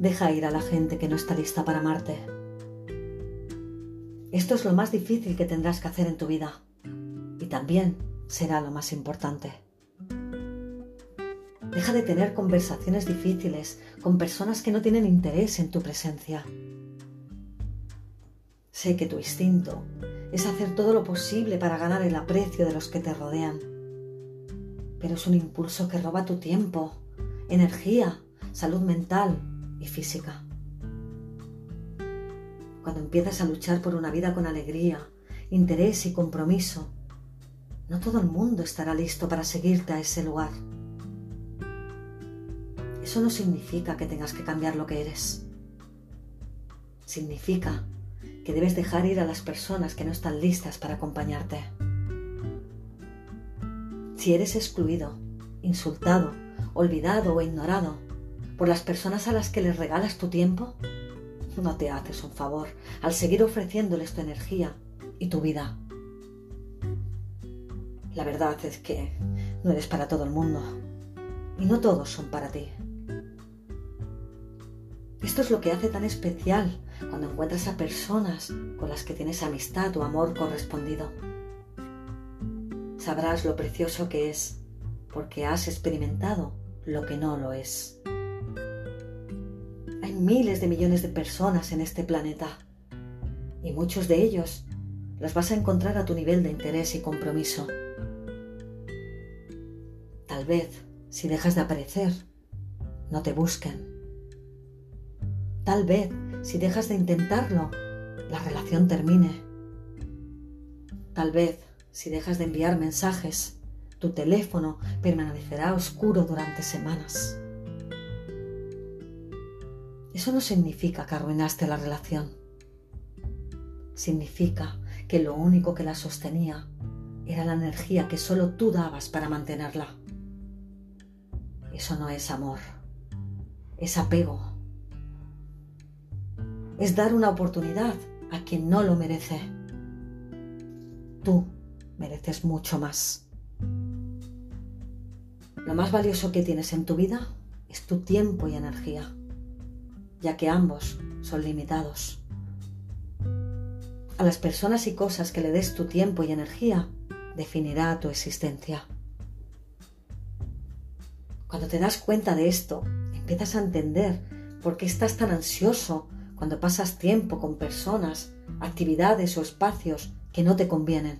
Deja ir a la gente que no está lista para amarte. Esto es lo más difícil que tendrás que hacer en tu vida y también será lo más importante. Deja de tener conversaciones difíciles con personas que no tienen interés en tu presencia. Sé que tu instinto es hacer todo lo posible para ganar el aprecio de los que te rodean, pero es un impulso que roba tu tiempo, energía, salud mental y física. Cuando empiezas a luchar por una vida con alegría, interés y compromiso, no todo el mundo estará listo para seguirte a ese lugar. Eso no significa que tengas que cambiar lo que eres. Significa que debes dejar ir a las personas que no están listas para acompañarte. Si eres excluido, insultado, olvidado o ignorado por las personas a las que les regalas tu tiempo, no te haces un favor al seguir ofreciéndoles tu energía y tu vida. La verdad es que no eres para todo el mundo y no todos son para ti. Esto es lo que hace tan especial cuando encuentras a personas con las que tienes amistad o amor correspondido. Sabrás lo precioso que es porque has experimentado lo que no lo es. Miles de millones de personas en este planeta y muchos de ellos los vas a encontrar a tu nivel de interés y compromiso. Tal vez, si dejas de aparecer, no te busquen. Tal vez, si dejas de intentarlo, la relación termine. Tal vez, si dejas de enviar mensajes, tu teléfono permanecerá oscuro durante semanas. Eso no significa que arruinaste la relación. Significa que lo único que la sostenía era la energía que solo tú dabas para mantenerla. Eso no es amor, es apego. Es dar una oportunidad a quien no lo merece. Tú mereces mucho más. Lo más valioso que tienes en tu vida es tu tiempo y energía, ya que ambos son limitados. A las personas y cosas que le des tu tiempo y energía definirá tu existencia. Cuando te das cuenta de esto, empiezas a entender por qué estás tan ansioso cuando pasas tiempo con personas, actividades o espacios que no te convienen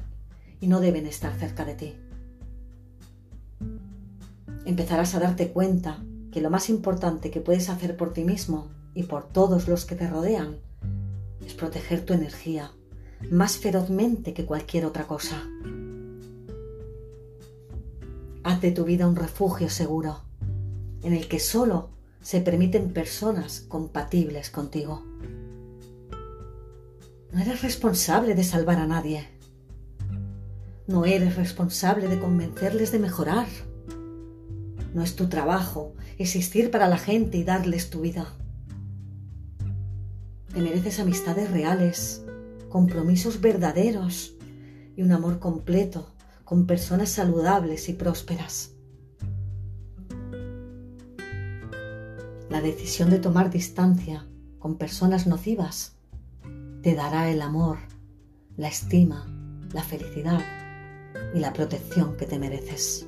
y no deben estar cerca de ti. Empezarás a darte cuenta que lo más importante que puedes hacer por ti mismo y por todos los que te rodean es proteger tu energía más ferozmente que cualquier otra cosa. Haz de tu vida un refugio seguro, en el que solo se permiten personas compatibles contigo. No eres responsable de salvar a nadie. No eres responsable de convencerles de mejorar. No es tu trabajo existir para la gente y darles tu vida. Te mereces amistades reales, compromisos verdaderos y un amor completo con personas saludables y prósperas. La decisión de tomar distancia con personas nocivas te dará el amor, la estima, la felicidad y la protección que te mereces.